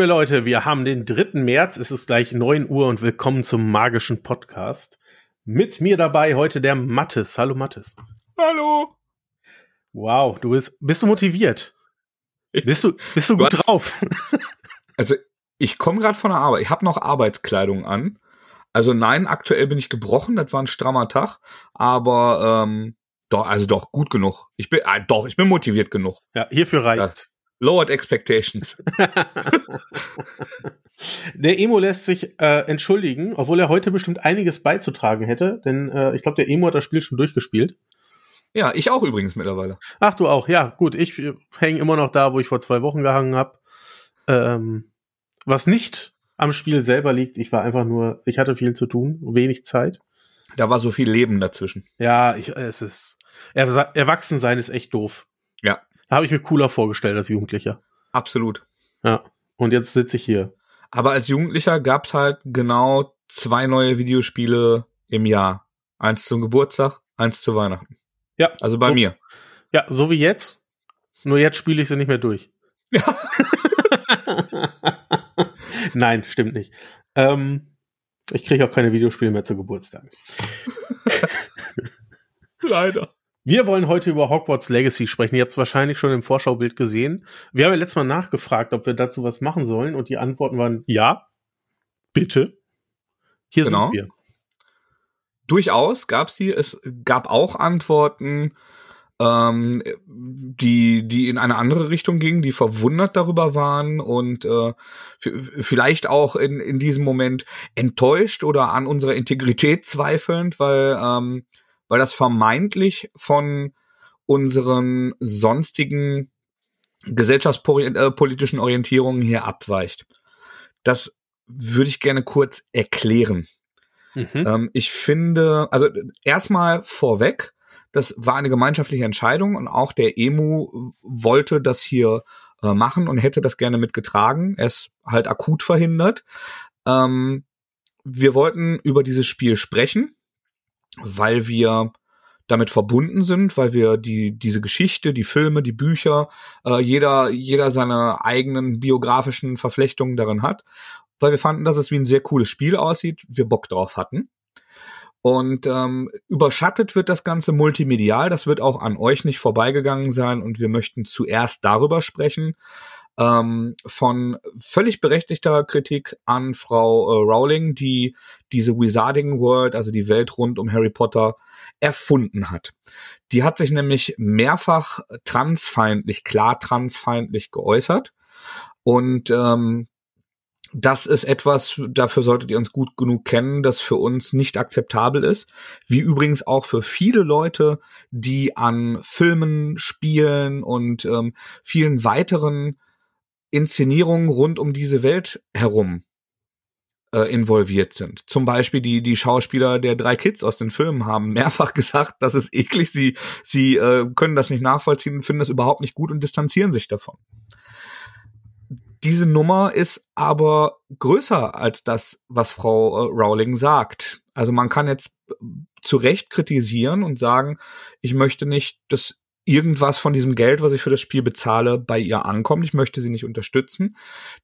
Liebe Leute, wir haben den 3. März, es ist gleich 9 Uhr und willkommen zum magischen Podcast. Mit mir dabei heute der Mattes. Hallo Mattes. Hallo. Wow, du bist, bist du motiviert? Bist du, bist du gut Gott. drauf? Also ich komme gerade von der Arbeit. Ich habe noch Arbeitskleidung an. Also nein, aktuell bin ich gebrochen. Das war ein strammer Tag. Aber ähm, doch, also doch gut genug. Ich bin, äh, doch, ich bin motiviert genug. Ja, hierfür reicht's. Lowered Expectations. Der Emo lässt sich äh, entschuldigen, obwohl er heute bestimmt einiges beizutragen hätte, denn äh, ich glaube, der Emo hat das Spiel schon durchgespielt. Ja, ich auch übrigens mittlerweile. Ach, du auch, ja, gut, ich hänge immer noch da, wo ich vor zwei Wochen gehangen habe. Ähm, was nicht am Spiel selber liegt, ich war einfach nur, ich hatte viel zu tun, wenig Zeit. Da war so viel Leben dazwischen. Ja, ich, es ist, Ersa- Erwachsensein ist echt doof. Ja. Habe ich mir cooler vorgestellt als Jugendlicher. Absolut. Ja. Und jetzt sitze ich hier. Aber als Jugendlicher gab's halt genau zwei neue Videospiele im Jahr. Eins zum Geburtstag, eins zu Weihnachten. Ja. Also bei so, mir. Ja, so wie jetzt. Nur jetzt spiele ich sie nicht mehr durch. Ja. Nein, stimmt nicht. Ähm, ich kriege auch keine Videospiele mehr zu Geburtstag. Leider. Wir wollen heute über Hogwarts Legacy sprechen. Ihr habt es wahrscheinlich schon im Vorschaubild gesehen. Wir haben ja letztes Mal nachgefragt, ob wir dazu was machen sollen und die Antworten waren ja, bitte. Hier Genau. sind wir. durchaus gab's die. Es gab auch Antworten, ähm, die, die in eine andere Richtung gingen, die verwundert darüber waren und äh, vielleicht auch in, in diesem Moment enttäuscht oder an unserer Integrität zweifelnd, weil, ähm, weil das vermeintlich von unseren sonstigen gesellschaftspolitischen Orientierungen hier abweicht. Das würde ich gerne kurz erklären. Mhm. Ähm, ich finde, also erstmal vorweg, das war eine gemeinschaftliche Entscheidung und auch der EMU wollte das hier äh, machen und hätte das gerne mitgetragen. Er ist halt akut verhindert. Ähm, wir wollten über dieses Spiel sprechen, weil wir damit verbunden sind, weil wir die diese Geschichte, die Filme, die Bücher, äh, jeder jeder seine eigenen biografischen Verflechtungen darin hat, weil wir fanden, dass es wie ein sehr cooles Spiel aussieht, wir Bock drauf hatten. Und ähm, überschattet wird das Ganze multimedial. Das wird auch an euch nicht vorbeigegangen sein. Und wir möchten zuerst darüber sprechen. Ähm, von völlig berechtigter Kritik an Frau äh, Rowling, die diese Wizarding World, also die Welt rund um Harry Potter, erfunden hat. Die hat sich nämlich mehrfach transfeindlich, klar transfeindlich geäußert. Und ähm, das ist etwas, dafür solltet ihr uns gut genug kennen, das für uns nicht akzeptabel ist. Wie übrigens auch für viele Leute, die an Filmen, Spielen und ähm, vielen weiteren Inszenierungen rund um diese Welt herum äh, involviert sind. Zum Beispiel die, die Schauspieler der drei Kids aus den Filmen haben mehrfach gesagt, das ist eklig, sie, sie äh, können das nicht nachvollziehen und finden das überhaupt nicht gut und distanzieren sich davon diese Nummer ist aber größer als das, was Frau äh, Rowling sagt. Also man kann jetzt äh, zu Recht kritisieren und sagen, ich möchte nicht, dass irgendwas von diesem Geld, was ich für das Spiel bezahle, bei ihr ankommt. Ich möchte sie nicht unterstützen.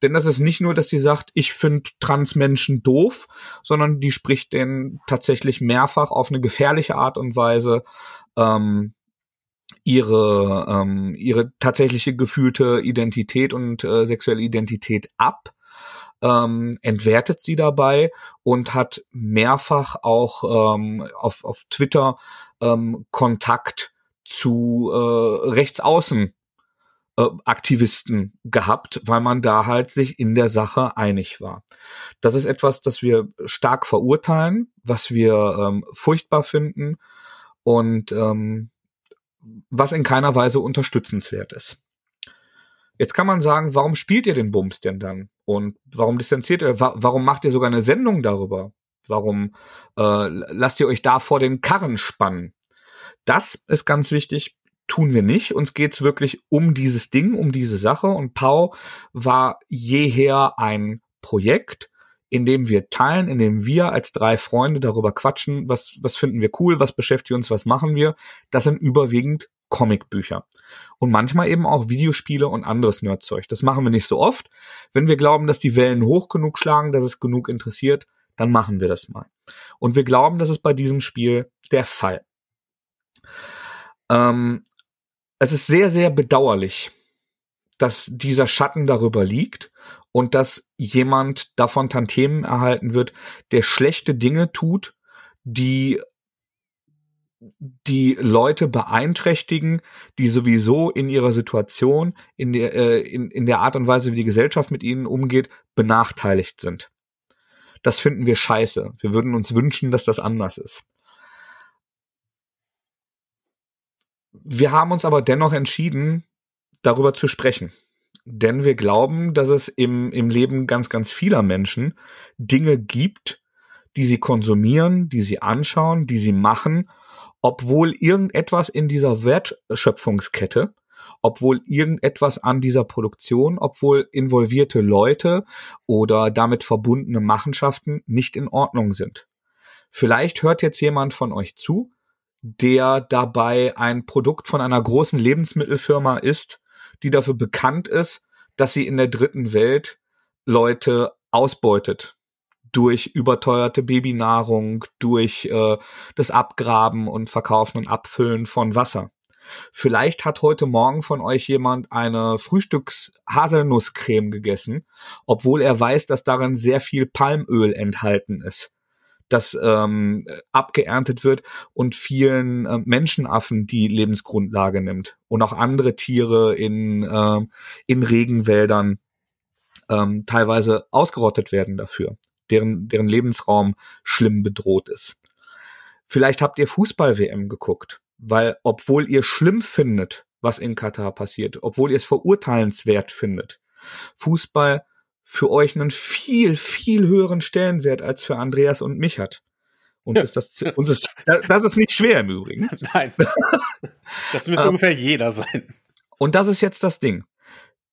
Denn das ist nicht nur, dass sie sagt, ich finde Transmenschen doof, sondern die spricht denen tatsächlich mehrfach auf eine gefährliche Art und Weise ähm, ihre ähm, ihre tatsächliche gefühlte Identität und äh, sexuelle Identität ab, ähm, entwertet sie dabei und hat mehrfach auch ähm, auf, auf Twitter ähm, Kontakt zu äh, Rechtsaußen äh, Aktivisten gehabt, weil man da halt sich in der Sache einig war. Das ist etwas, das wir stark verurteilen, was wir ähm, furchtbar finden und ähm, was in keiner Weise unterstützenswert ist. Jetzt kann man sagen, warum spielt ihr den Bums denn dann? Und warum distanziert ihr, wa warum macht ihr sogar eine Sendung darüber? Warum äh, lasst ihr euch da vor den Karren spannen? Das ist ganz wichtig, tun wir nicht. Uns geht's wirklich um dieses Ding, um diese Sache. Und Pau war jeher ein Projekt, in dem wir teilen, in dem wir als drei Freunde darüber quatschen, was, was finden wir cool, was beschäftigt uns, was machen wir. Das sind überwiegend Comicbücher. Und manchmal eben auch Videospiele und anderes Nerdzeug. Das machen wir nicht so oft. Wenn wir glauben, dass die Wellen hoch genug schlagen, dass es genug interessiert, dann machen wir das mal. Und wir glauben, das ist bei diesem Spiel der Fall. Ähm, es ist sehr, sehr bedauerlich, dass dieser Schatten darüber liegt und dass jemand davon Tantiemen erhalten wird, der schlechte Dinge tut, die die Leute beeinträchtigen, die sowieso in ihrer Situation, in der, äh, in, in der Art und Weise, wie die Gesellschaft mit ihnen umgeht, benachteiligt sind. Das finden wir scheiße. Wir würden uns wünschen, dass das anders ist. Wir haben uns aber dennoch entschieden, darüber zu sprechen. Denn wir glauben, dass es im, im Leben ganz, ganz vieler Menschen Dinge gibt, die sie konsumieren, die sie anschauen, die sie machen obwohl irgendetwas in dieser Wertschöpfungskette, obwohl irgendetwas an dieser Produktion, obwohl involvierte Leute oder damit verbundene Machenschaften nicht in Ordnung sind. Vielleicht hört jetzt jemand von euch zu, der dabei ein Produkt von einer großen Lebensmittelfirma ist, die dafür bekannt ist, dass sie in der dritten Welt Leute ausbeutet, durch überteuerte Babynahrung, durch äh, das Abgraben und Verkaufen und Abfüllen von Wasser. Vielleicht hat heute Morgen von euch jemand eine Frühstücks-Haselnusscreme gegessen, obwohl er weiß, dass darin sehr viel Palmöl enthalten ist, das ähm, abgeerntet wird und vielen äh, Menschenaffen die Lebensgrundlage nimmt und auch andere Tiere in, äh, in Regenwäldern ähm, teilweise ausgerottet werden dafür deren, deren Lebensraum schlimm bedroht ist. Vielleicht habt ihr Fußball-WM geguckt, weil obwohl ihr schlimm findet, was in Katar passiert, obwohl ihr es verurteilenswert findet, Fußball für euch einen viel, viel höheren Stellenwert als für Andreas und mich hat. Und ist das, uns ist, das ist nicht schwer im Übrigen. Nein. Das müsste ungefähr jeder sein. Und das ist jetzt das Ding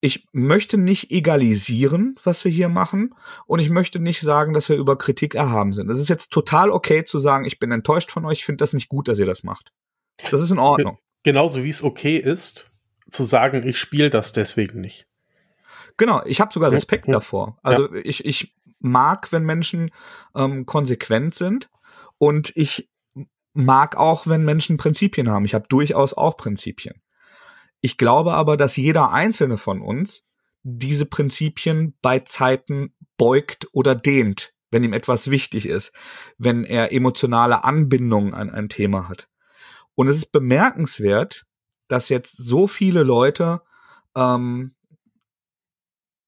ich möchte nicht egalisieren, was wir hier machen, und ich möchte nicht sagen, dass wir über Kritik erhaben sind. Es ist jetzt total okay zu sagen, ich bin enttäuscht von euch, ich finde das nicht gut, dass ihr das macht. Das ist in Ordnung. Genauso wie es okay ist, zu sagen, ich spiele das deswegen nicht. Genau, ich habe sogar Respekt davor. Also ja. ich, ich mag, wenn Menschen ähm, konsequent sind und ich mag auch, wenn Menschen Prinzipien haben. Ich habe durchaus auch Prinzipien. Ich glaube aber, dass jeder einzelne von uns diese Prinzipien bei Zeiten beugt oder dehnt, wenn ihm etwas wichtig ist, wenn er emotionale Anbindung an ein Thema hat. Und es ist bemerkenswert, dass jetzt so viele Leute ähm,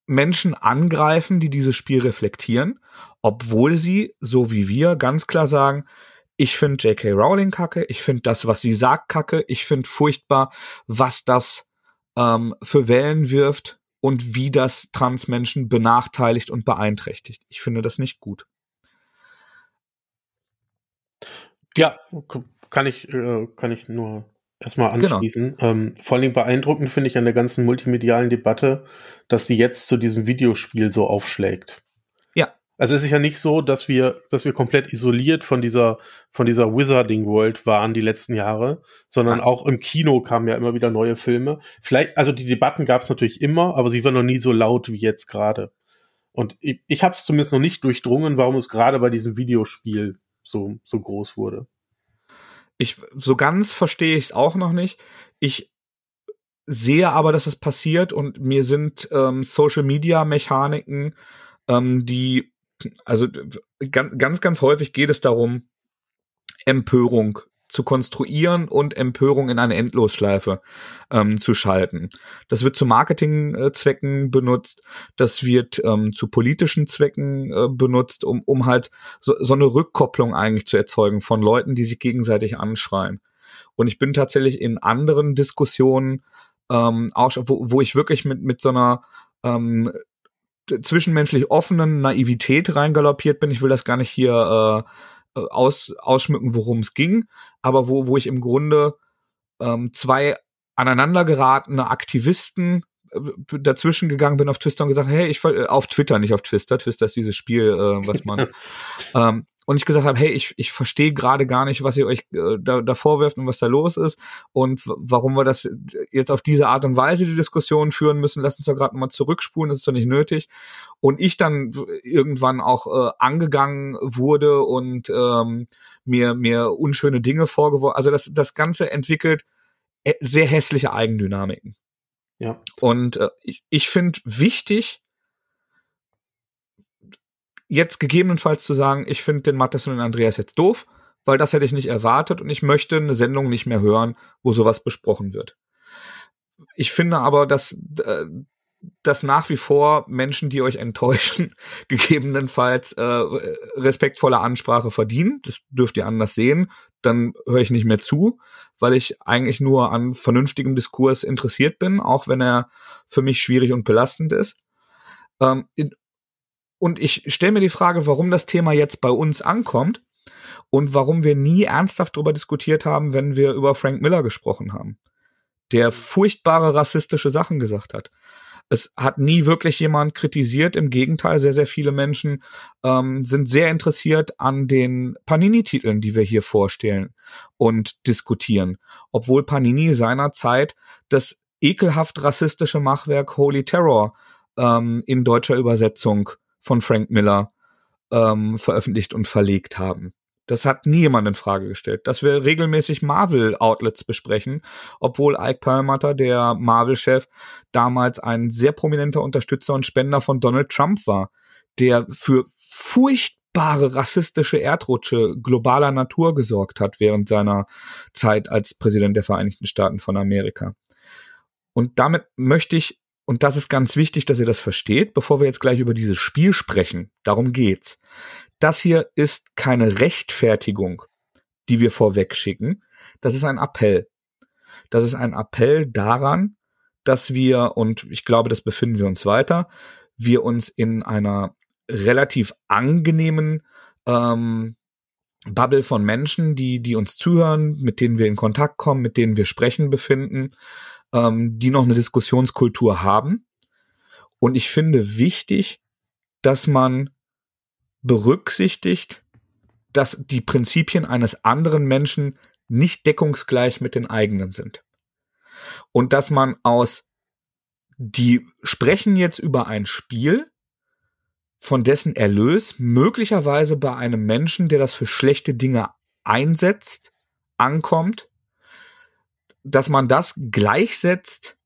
Menschen angreifen, die dieses Spiel reflektieren, obwohl sie, so wie wir, ganz klar sagen, ich finde J.K. Rowling kacke, ich finde das, was sie sagt, kacke, ich finde furchtbar, was das ähm, für Wellen wirft und wie das Transmenschen benachteiligt und beeinträchtigt. Ich finde das nicht gut. Ja, kann ich, äh, kann ich nur erstmal genau. anschließen. Genau. Ähm, vor allen Dingen beeindruckend finde ich an der ganzen multimedialen Debatte, dass sie jetzt zu diesem Videospiel so aufschlägt. Also es ist ja nicht so, dass wir, dass wir komplett isoliert von dieser, von dieser Wizarding World waren die letzten Jahre, sondern auch im Kino kamen ja immer wieder neue Filme. Vielleicht, also die Debatten gab es natürlich immer, aber sie waren noch nie so laut wie jetzt gerade. Und ich, ich habe es zumindest noch nicht durchdrungen, warum es gerade bei diesem Videospiel so, so groß wurde. Ich, so ganz verstehe ich es auch noch nicht. Ich sehe aber, dass es passiert und mir sind ähm, Social Media Mechaniken, ähm, die also ganz, ganz häufig geht es darum, Empörung zu konstruieren und Empörung in eine Endlosschleife ähm, zu schalten. Das wird zu Marketingzwecken benutzt, das wird ähm, zu politischen Zwecken äh, benutzt, um, um halt so, so eine Rückkopplung eigentlich zu erzeugen von Leuten, die sich gegenseitig anschreien. Und ich bin tatsächlich in anderen Diskussionen, ähm, auch, wo, wo ich wirklich mit, mit so einer ähm, zwischenmenschlich offenen Naivität reingaloppiert bin. Ich will das gar nicht hier äh, aus, ausschmücken, worum es ging, aber wo, wo ich im Grunde ähm, zwei aneinandergeratene Aktivisten äh, dazwischen gegangen bin auf Twitter und gesagt, hey, ich äh, auf Twitter, nicht auf Twitter. Twitter ist dieses Spiel, äh, was man ähm, und ich gesagt habe, hey, ich, ich verstehe gerade gar nicht, was ihr euch äh, da, da vorwirft und was da los ist und warum wir das jetzt auf diese Art und Weise die Diskussion führen müssen. Lass uns doch gerade mal zurückspulen, das ist doch nicht nötig. Und ich dann irgendwann auch äh, angegangen wurde und ähm, mir, mir unschöne Dinge vorgeworfen. Also das, das Ganze entwickelt äh, sehr hässliche Eigendynamiken. Ja. Und äh, ich, ich finde wichtig, jetzt gegebenenfalls zu sagen, ich finde den Mattes und den Andreas jetzt doof, weil das hätte ich nicht erwartet und ich möchte eine Sendung nicht mehr hören, wo sowas besprochen wird. Ich finde aber, dass, äh, dass nach wie vor Menschen, die euch enttäuschen, gegebenenfalls äh, respektvolle Ansprache verdienen. Das dürft ihr anders sehen. Dann höre ich nicht mehr zu, weil ich eigentlich nur an vernünftigem Diskurs interessiert bin, auch wenn er für mich schwierig und belastend ist. Ähm, und ich stelle mir die Frage, warum das Thema jetzt bei uns ankommt und warum wir nie ernsthaft darüber diskutiert haben, wenn wir über Frank Miller gesprochen haben, der furchtbare rassistische Sachen gesagt hat. Es hat nie wirklich jemand kritisiert. Im Gegenteil, sehr, sehr viele Menschen ähm, sind sehr interessiert an den Panini-Titeln, die wir hier vorstellen und diskutieren. Obwohl Panini seinerzeit das ekelhaft rassistische Machwerk Holy Terror ähm, in deutscher Übersetzung von Frank Miller ähm, veröffentlicht und verlegt haben. Das hat nie jemand in Frage gestellt. Dass wir regelmäßig Marvel-Outlets besprechen, obwohl Ike Perlmutter, der Marvel-Chef, damals ein sehr prominenter Unterstützer und Spender von Donald Trump war, der für furchtbare rassistische Erdrutsche globaler Natur gesorgt hat während seiner Zeit als Präsident der Vereinigten Staaten von Amerika. Und damit möchte ich und das ist ganz wichtig, dass ihr das versteht, bevor wir jetzt gleich über dieses Spiel sprechen. Darum geht's. Das hier ist keine Rechtfertigung, die wir vorweg schicken. Das ist ein Appell. Das ist ein Appell daran, dass wir, und ich glaube, das befinden wir uns weiter, wir uns in einer relativ angenehmen ähm, Bubble von Menschen, die, die uns zuhören, mit denen wir in Kontakt kommen, mit denen wir sprechen, befinden ähm, die noch eine Diskussionskultur haben. Und ich finde wichtig, dass man berücksichtigt, dass die Prinzipien eines anderen Menschen nicht deckungsgleich mit den eigenen sind. Und dass man aus, die sprechen jetzt über ein Spiel, von dessen Erlös möglicherweise bei einem Menschen, der das für schlechte Dinge einsetzt, ankommt, dass man das gleichsetzt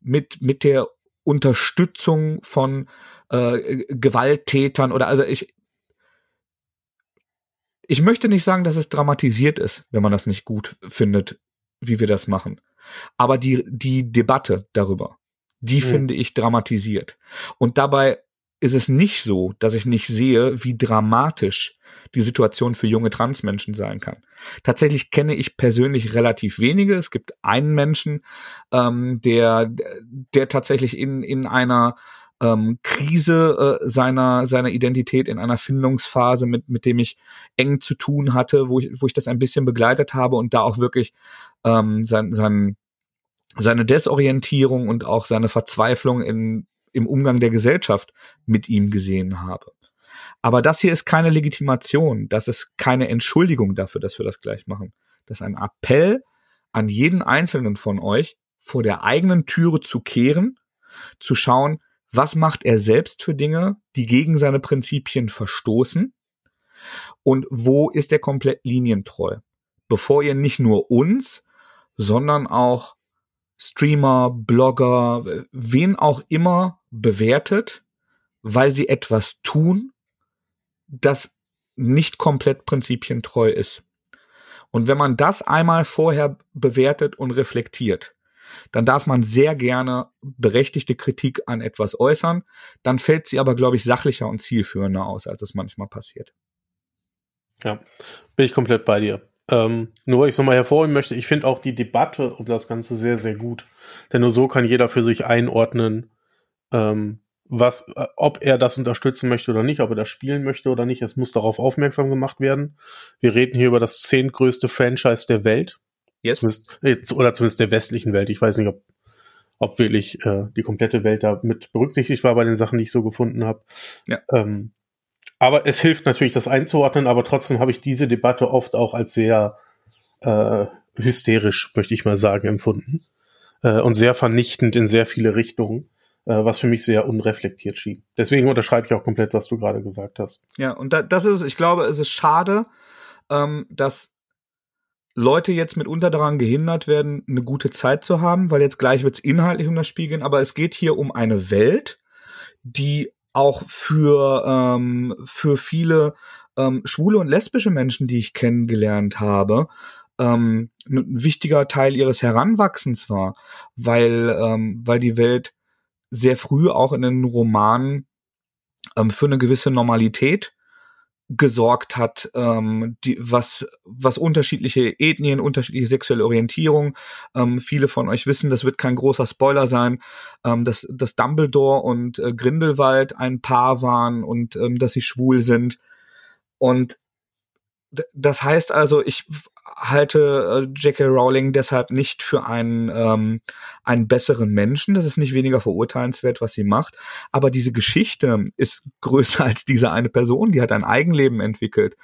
mit, mit der Unterstützung von äh, Gewalttätern oder also ich, ich möchte nicht sagen, dass es dramatisiert ist, wenn man das nicht gut findet, wie wir das machen. Aber die, die Debatte darüber, die mhm. finde ich dramatisiert. Und dabei ist es nicht so, dass ich nicht sehe, wie dramatisch die Situation für junge Transmenschen sein kann. Tatsächlich kenne ich persönlich relativ wenige. Es gibt einen Menschen, ähm, der, der tatsächlich in, in einer ähm, Krise äh, seiner, seiner Identität, in einer Findungsphase, mit, mit dem ich eng zu tun hatte, wo ich, wo ich das ein bisschen begleitet habe und da auch wirklich ähm, sein, sein, seine Desorientierung und auch seine Verzweiflung in, im Umgang der Gesellschaft mit ihm gesehen habe. Aber das hier ist keine Legitimation, das ist keine Entschuldigung dafür, dass wir das gleich machen. Das ist ein Appell an jeden einzelnen von euch, vor der eigenen Türe zu kehren, zu schauen, was macht er selbst für Dinge, die gegen seine Prinzipien verstoßen und wo ist er komplett linientreu. Bevor ihr nicht nur uns, sondern auch Streamer, Blogger, wen auch immer bewertet, weil sie etwas tun, das nicht komplett prinzipientreu ist. Und wenn man das einmal vorher bewertet und reflektiert, dann darf man sehr gerne berechtigte Kritik an etwas äußern. Dann fällt sie aber, glaube ich, sachlicher und zielführender aus, als es manchmal passiert. Ja, bin ich komplett bei dir. Ähm, nur weil ich es nochmal hervorheben möchte, ich finde auch die Debatte um das Ganze sehr, sehr gut. Denn nur so kann jeder für sich einordnen, ähm, was, äh, ob er das unterstützen möchte oder nicht, ob er das spielen möchte oder nicht. Es muss darauf aufmerksam gemacht werden. Wir reden hier über das zehntgrößte Franchise der Welt. Yes. Zumindest, oder zumindest der westlichen Welt. Ich weiß nicht, ob, ob wirklich äh, die komplette Welt da mit berücksichtigt war bei den Sachen, die ich so gefunden habe. Ja. Ähm, Aber es hilft natürlich, das einzuordnen, aber trotzdem habe ich diese Debatte oft auch als sehr äh, hysterisch, möchte ich mal sagen, empfunden. Äh, und sehr vernichtend in sehr viele Richtungen, äh, was für mich sehr unreflektiert schien. Deswegen unterschreibe ich auch komplett, was du gerade gesagt hast. Ja, und da, das ist, ich glaube, es ist schade, ähm, dass Leute jetzt mitunter daran gehindert werden, eine gute Zeit zu haben, weil jetzt gleich wird es inhaltlich um das Spiel gehen, aber es geht hier um eine Welt, die auch für, ähm, für viele ähm, schwule und lesbische Menschen, die ich kennengelernt habe, ähm, ein wichtiger Teil ihres Heranwachsens war, weil, ähm, weil die Welt sehr früh auch in den Romanen ähm, für eine gewisse Normalität gesorgt hat, ähm, die, was, was unterschiedliche Ethnien, unterschiedliche sexuelle Orientierung. Ähm, viele von euch wissen, das wird kein großer Spoiler sein, ähm, dass, dass Dumbledore und äh, Grindelwald ein Paar waren und ähm, dass sie schwul sind. Und das heißt also, ich halte äh, J.K. Rowling deshalb nicht für einen, ähm, einen besseren Menschen. Das ist nicht weniger verurteilenswert, was sie macht. Aber diese Geschichte ist größer als diese eine Person. Die hat ein Eigenleben entwickelt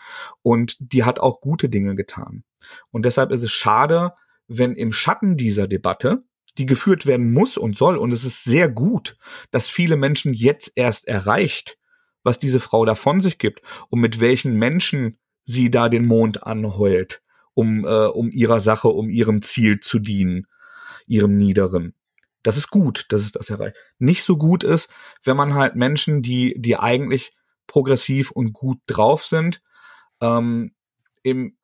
und die hat auch gute Dinge getan. Und deshalb ist es schade, wenn im Schatten dieser Debatte, die geführt werden muss und soll, und es ist sehr gut, dass viele Menschen jetzt erst erreicht, was diese Frau da von sich gibt und mit welchen Menschen sie da den Mond anheult um, äh, um ihrer Sache, um ihrem Ziel zu dienen, ihrem Niederen. Das ist gut, dass es das erreicht. Nicht so gut ist, wenn man halt Menschen, die, die eigentlich progressiv und gut drauf sind, ähm, im,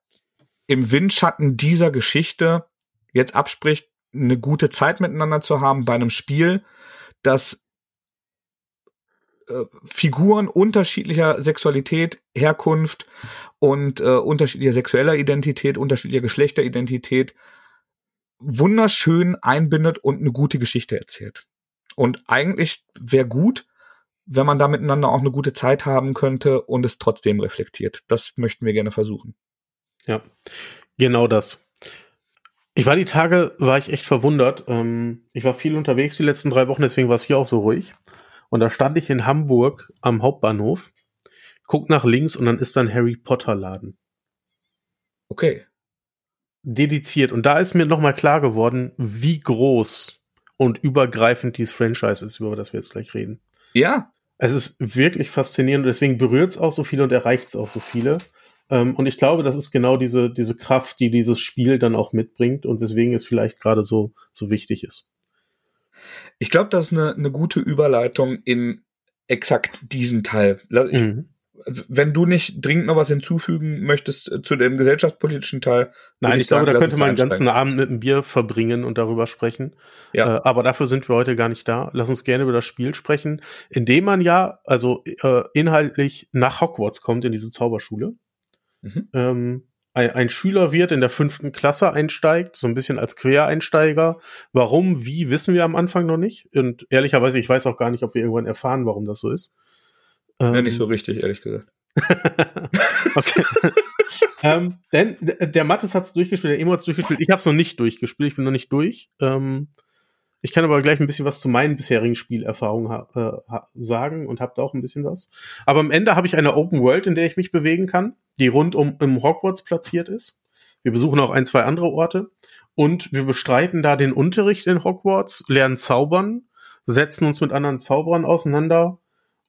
im Windschatten dieser Geschichte jetzt abspricht, eine gute Zeit miteinander zu haben bei einem Spiel, das äh, Figuren unterschiedlicher Sexualität, Herkunft und äh, unterschiedlicher sexueller Identität, unterschiedlicher Geschlechteridentität wunderschön einbindet und eine gute Geschichte erzählt. Und eigentlich wäre gut, wenn man da miteinander auch eine gute Zeit haben könnte und es trotzdem reflektiert. Das möchten wir gerne versuchen. Ja, genau das. Ich war die Tage, war ich echt verwundert. Ähm, ich war viel unterwegs die letzten drei Wochen, deswegen war es hier auch so ruhig. Und da stand ich in Hamburg am Hauptbahnhof, guck nach links und dann ist da ein Harry Potter Laden. Okay. Dediziert. Und da ist mir nochmal klar geworden, wie groß und übergreifend dieses Franchise ist, über das wir jetzt gleich reden. Ja. Es ist wirklich faszinierend und deswegen berührt es auch so viele und erreicht es auch so viele. Ähm, und ich glaube, das ist genau diese, diese Kraft, die dieses Spiel dann auch mitbringt und weswegen es vielleicht gerade so, so wichtig ist. Ich glaube, das ist eine, eine gute Überleitung in exakt diesen Teil. Mhm. Wenn du nicht dringend noch was hinzufügen möchtest äh, zu dem gesellschaftspolitischen Teil. Nein, ich, ich glaube, sagen, da könnte man einen ganzen Abend mit einem Bier verbringen und darüber sprechen. Ja. Äh, aber dafür sind wir heute gar nicht da. Lass uns gerne über das Spiel sprechen, indem man ja, also äh, inhaltlich nach Hogwarts kommt in diese Zauberschule. Mhm. Ähm, ein, ein Schüler wird, in der fünften Klasse einsteigt, so ein bisschen als Quereinsteiger. Warum, wie, wissen wir am Anfang noch nicht. Und ehrlicherweise, ich weiß auch gar nicht, ob wir irgendwann erfahren, warum das so ist. Ähm, ja, nicht so richtig, ehrlich gesagt. ähm, denn der Mattes hat es durchgespielt, der Emo hat es durchgespielt. Ich habe es noch nicht durchgespielt, ich bin noch nicht durch. Ähm, ich kann aber gleich ein bisschen was zu meinen bisherigen Spielerfahrungen äh, sagen und habe da auch ein bisschen was. Aber am Ende habe ich eine Open World, in der ich mich bewegen kann, die rund um im Hogwarts platziert ist. Wir besuchen auch ein, zwei andere Orte und wir bestreiten da den Unterricht in Hogwarts, lernen zaubern, setzen uns mit anderen Zauberern auseinander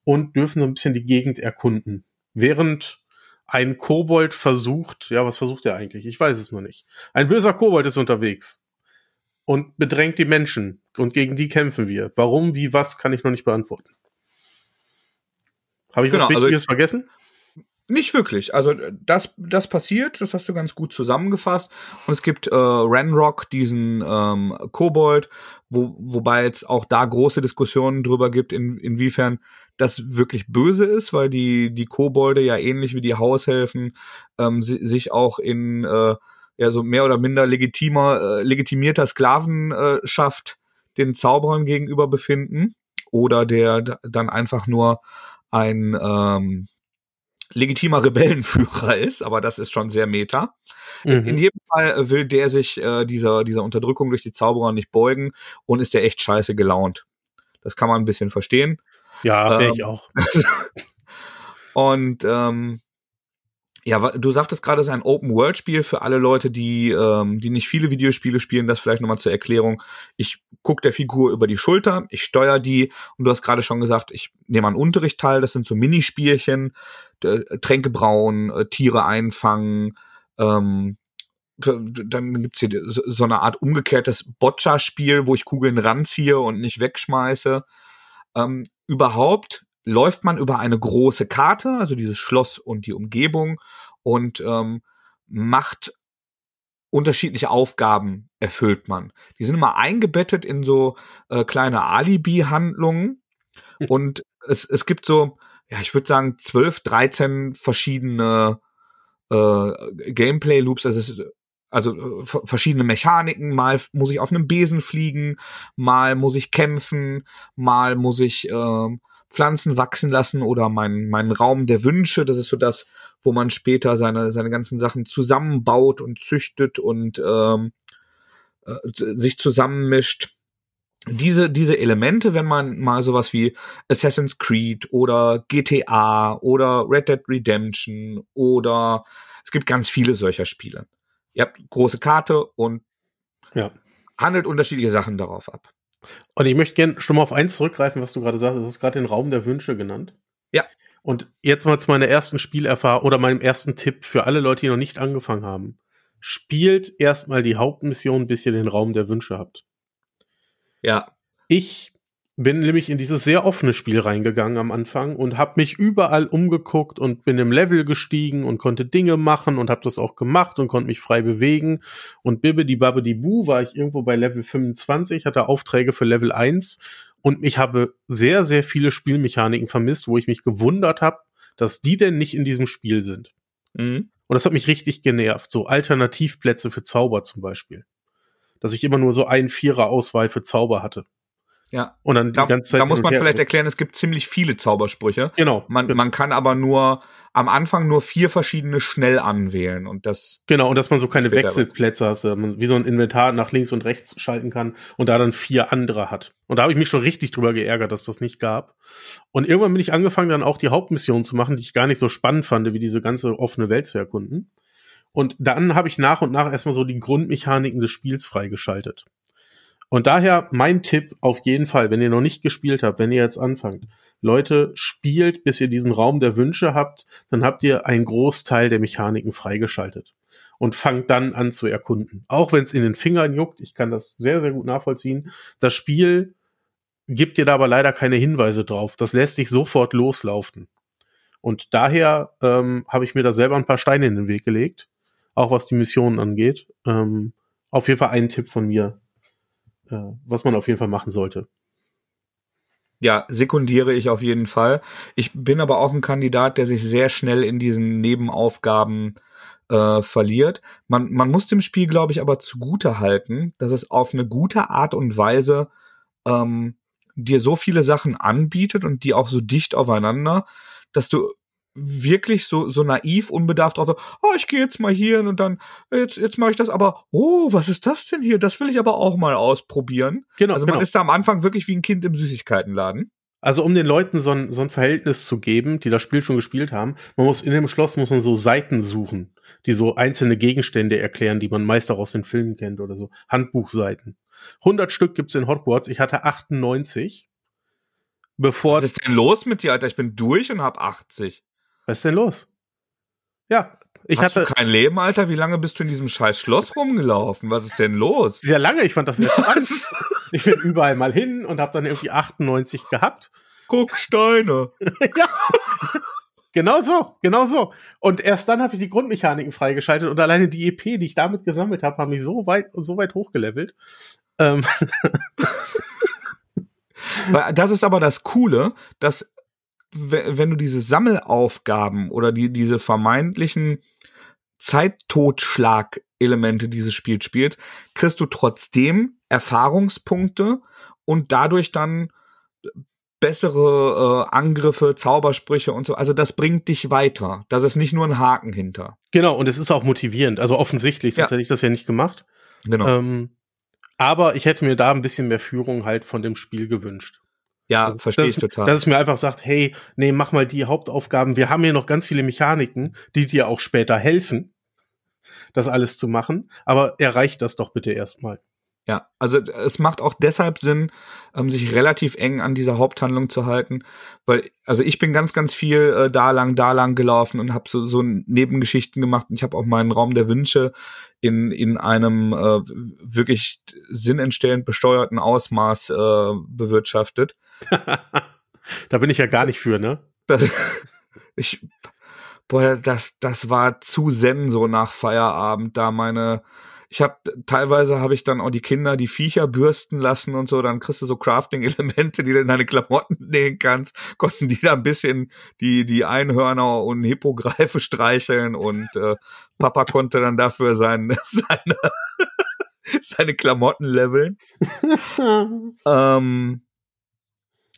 und dürfen so ein bisschen die Gegend erkunden. Während ein Kobold versucht, ja, was versucht er eigentlich? Ich weiß es noch nicht. Ein böser Kobold ist unterwegs und bedrängt die Menschen und gegen die kämpfen wir. Warum, wie, was, kann ich noch nicht beantworten. Habe ich genau, was also Wichtiges also vergessen? Nicht wirklich. Also das, das passiert, das hast du ganz gut zusammengefasst. Und es gibt äh, Renrock, diesen ähm, Kobold, wo, wobei es auch da große Diskussionen drüber gibt, in, inwiefern das wirklich böse ist, weil die, die Kobolde ja ähnlich wie die Haushelfen ähm, si sich auch in äh, ja so mehr oder minder legitimer, äh, legitimierter Sklavenschaft den Zauberern gegenüber befinden oder der dann einfach nur ein ähm, legitimer Rebellenführer ist, aber das ist schon sehr meta. Mhm. In jedem Fall will der sich äh, dieser, dieser Unterdrückung durch die Zauberer nicht beugen und ist der echt scheiße gelaunt. Das kann man ein bisschen verstehen. Ja, ähm, ich auch. Und ähm, ja, du sagtest gerade, es ist ein Open-World-Spiel für alle Leute, die, ähm, die nicht viele Videospiele spielen. Das vielleicht nochmal zur Erklärung. Ich gucke der Figur über die Schulter, ich steuere die und du hast gerade schon gesagt, ich nehme an Unterricht teil. Das sind so Minispielchen, Tränke brauen, äh, Tiere einfangen. Ähm, dann gibt's hier so eine Art umgekehrtes Boccia-Spiel, wo ich Kugeln ranziehe und nicht wegschmeiße. Ähm, überhaupt läuft man über eine große Karte, also dieses Schloss und die Umgebung und ähm, macht unterschiedliche Aufgaben erfüllt man. Die sind immer eingebettet in so äh, kleine Alibi-Handlungen hm. und es, es gibt so, ja, ich würde sagen, zwölf, dreizehn verschiedene äh, Gameplay-Loops. Also, ist, also äh, verschiedene Mechaniken. Mal muss ich auf einem Besen fliegen, mal muss ich kämpfen, mal muss ich äh, Pflanzen wachsen lassen oder meinen mein Raum der Wünsche. Das ist so das, wo man später seine, seine ganzen Sachen zusammenbaut und züchtet und ähm, äh, sich zusammenmischt. Diese, diese Elemente, wenn man mal sowas wie Assassin's Creed oder GTA oder Red Dead Redemption oder es gibt ganz viele solcher Spiele. Ihr habt große Karte und ja. handelt unterschiedliche Sachen darauf ab. Und ich möchte gerne schon mal auf eins zurückgreifen, was du gerade sagst. Du hast gerade den Raum der Wünsche genannt. Ja. Und jetzt mal zu meiner ersten Spielerfahrung oder meinem ersten Tipp für alle Leute, die noch nicht angefangen haben. Spielt erstmal die Hauptmission, bis ihr den Raum der Wünsche habt. Ja. Ich bin nämlich in dieses sehr offene Spiel reingegangen am Anfang und habe mich überall umgeguckt und bin im Level gestiegen und konnte Dinge machen und habe das auch gemacht und konnte mich frei bewegen und Bibbidi Babbidi Boo war ich irgendwo bei Level 25, hatte Aufträge für Level 1 und ich habe sehr sehr viele Spielmechaniken vermisst, wo ich mich gewundert habe, dass die denn nicht in diesem Spiel sind. Mhm. Und das hat mich richtig genervt, so Alternativplätze für Zauber zum Beispiel. Dass ich immer nur so ein Vierer Auswahl für Zauber hatte. Ja. Und dann da, die ganze Zeit. Da muss man vielleicht erklären, es gibt ziemlich viele Zaubersprüche. Genau. Man, genau. man kann aber nur am Anfang nur vier verschiedene schnell anwählen und das. Genau, und dass man so keine Wechselplätze hat, wie so ein Inventar nach links und rechts schalten kann und da dann vier andere hat. Und da habe ich mich schon richtig drüber geärgert, dass das nicht gab. Und irgendwann bin ich angefangen, dann auch die Hauptmission zu machen, die ich gar nicht so spannend fand, wie diese ganze offene Welt zu erkunden. Und dann habe ich nach und nach erstmal so die Grundmechaniken des Spiels freigeschaltet. Und daher mein Tipp auf jeden Fall, wenn ihr noch nicht gespielt habt, wenn ihr jetzt anfangt, Leute, spielt, bis ihr diesen Raum der Wünsche habt, dann habt ihr einen Großteil der Mechaniken freigeschaltet und fangt dann an zu erkunden. Auch wenn es in den Fingern juckt, ich kann das sehr, sehr gut nachvollziehen. Das Spiel gibt dir da aber leider keine Hinweise drauf. Das lässt sich sofort loslaufen. Und daher ähm, habe ich mir da selber ein paar Steine in den Weg gelegt, auch was die Missionen angeht. Ähm, auf jeden Fall ein Tipp von mir, was man auf jeden Fall machen sollte. Ja, sekundiere ich auf jeden Fall. Ich bin aber auch ein Kandidat, der sich sehr schnell in diesen Nebenaufgaben äh, verliert. Man, man muss dem Spiel, glaube ich, aber zugute halten, dass es auf eine gute Art und Weise ähm, dir so viele Sachen anbietet und die auch so dicht aufeinander, dass du wirklich so, so naiv, unbedarft drauf, oh, ich gehe jetzt mal hier und dann, jetzt, jetzt mache ich das, aber, oh, was ist das denn hier? Das will ich aber auch mal ausprobieren. Genau. Also man genau. ist da am Anfang wirklich wie ein Kind im Süßigkeitenladen. Also um den Leuten so ein, so ein Verhältnis zu geben, die das Spiel schon gespielt haben, man muss in dem Schloss muss man so Seiten suchen, die so einzelne Gegenstände erklären, die man meist auch aus den Filmen kennt oder so. Handbuchseiten. 100 Stück gibt's in Hogwarts. Ich hatte 98. Bevor Was ist denn los mit dir, Alter? Ich bin durch und hab 80. Was ist denn los? Ja, ich Hast hatte du kein Leben, Alter. Wie lange bist du in diesem scheiß Schloss rumgelaufen? Was ist denn los? Sehr lange. Ich fand das sehr spannend. ich bin überall mal hin und habe dann irgendwie 98 gehabt. Guck Steine. ja. Genau so, genau so. Und erst dann habe ich die Grundmechaniken freigeschaltet und alleine die EP, die ich damit gesammelt habe, haben mich so weit, so weit hochgelevelt. Ähm. das ist aber das Coole, dass wenn du diese Sammelaufgaben oder die, diese vermeintlichen Zeittotschlag-Elemente dieses Spiels spielst, kriegst du trotzdem Erfahrungspunkte und dadurch dann bessere äh, Angriffe, Zaubersprüche und so. Also das bringt dich weiter. Das ist nicht nur ein Haken hinter. Genau, und es ist auch motivierend. Also offensichtlich, sonst ja. hätte ich das ja nicht gemacht. Genau. Ähm, aber ich hätte mir da ein bisschen mehr Führung halt von dem Spiel gewünscht. Ja, also, verstehe ich total. Dass es mir einfach sagt, hey, nee, mach mal die Hauptaufgaben. Wir haben hier noch ganz viele Mechaniken, die dir auch später helfen, das alles zu machen. Aber erreicht das doch bitte erstmal. Ja, also es macht auch deshalb Sinn, ähm, sich relativ eng an dieser Haupthandlung zu halten, weil also ich bin ganz, ganz viel äh, da lang, da lang gelaufen und habe so, so Nebengeschichten gemacht. Und ich habe auch meinen Raum der Wünsche in in einem äh, wirklich sinnentstellend besteuerten Ausmaß äh, bewirtschaftet. da bin ich ja gar nicht für, ne? Das, ich, boah, das das war zu zen so nach Feierabend da meine ich habe teilweise habe ich dann auch die Kinder die Viecher bürsten lassen und so, dann kriegst du so Crafting-Elemente, die du in deine Klamotten nähen kannst, konnten die da ein bisschen die die Einhörner und Hippogreife streicheln und äh, Papa konnte dann dafür sein, seine seine Klamotten leveln. ähm,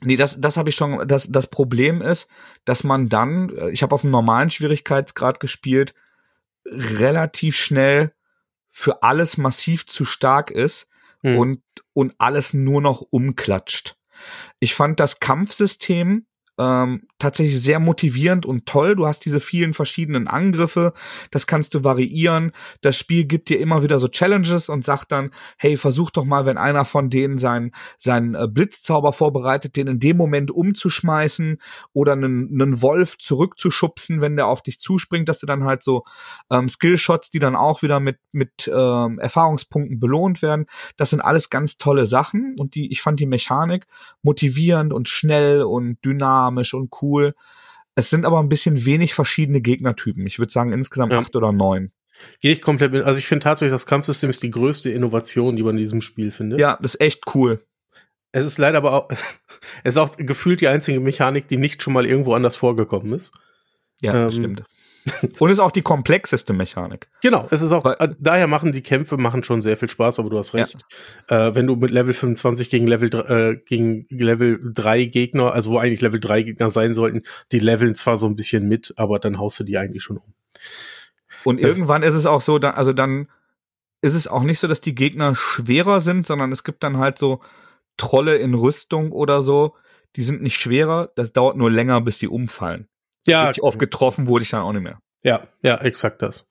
Nee, das, das habe ich schon. Das, das Problem ist, dass man dann, ich habe auf einem normalen Schwierigkeitsgrad gespielt, relativ schnell für alles massiv zu stark ist mhm. und, und alles nur noch umklatscht. Ich fand das Kampfsystem ähm, tatsächlich sehr motivierend und toll. Du hast diese vielen verschiedenen Angriffe, das kannst du variieren. Das Spiel gibt dir immer wieder so Challenges und sagt dann, hey, versuch doch mal, wenn einer von denen seinen seinen äh, Blitzzauber vorbereitet, den in dem Moment umzuschmeißen oder einen, einen Wolf zurückzuschubsen, wenn der auf dich zuspringt, dass du dann halt so ähm, Skillshots, die dann auch wieder mit mit ähm, Erfahrungspunkten belohnt werden. Das sind alles ganz tolle Sachen und die ich fand die Mechanik motivierend und schnell und dynamisch dynamisch und cool. Es sind aber ein bisschen wenig verschiedene Gegnertypen. Ich würde sagen insgesamt ja. acht oder neun. Gehe ich komplett mit. Also ich finde tatsächlich, das Kampfsystem ist die größte Innovation, die man in diesem Spiel findet. Ja, das ist echt cool. Es ist leider aber auch, es ist auch gefühlt die einzige Mechanik, die nicht schon mal irgendwo anders vorgekommen ist. Ja, ähm, das stimmt. Und ist auch die komplexeste Mechanik. Genau, es ist auch, Weil, äh, daher machen die Kämpfe machen schon sehr viel Spaß, aber du hast recht. Ja. Äh, wenn du mit Level 25 gegen Level, äh, gegen Level 3 Gegner, also wo eigentlich Level 3 Gegner sein sollten, die leveln zwar so ein bisschen mit, aber dann haust du die eigentlich schon um. Und das, irgendwann ist es auch so, da, also dann ist es auch nicht so, dass die Gegner schwerer sind, sondern es gibt dann halt so Trolle in Rüstung oder so, die sind nicht schwerer, das dauert nur länger, bis die umfallen. Ja. Richtig oft getroffen wurde ich dann auch nicht mehr. Ja, ja, exakt das.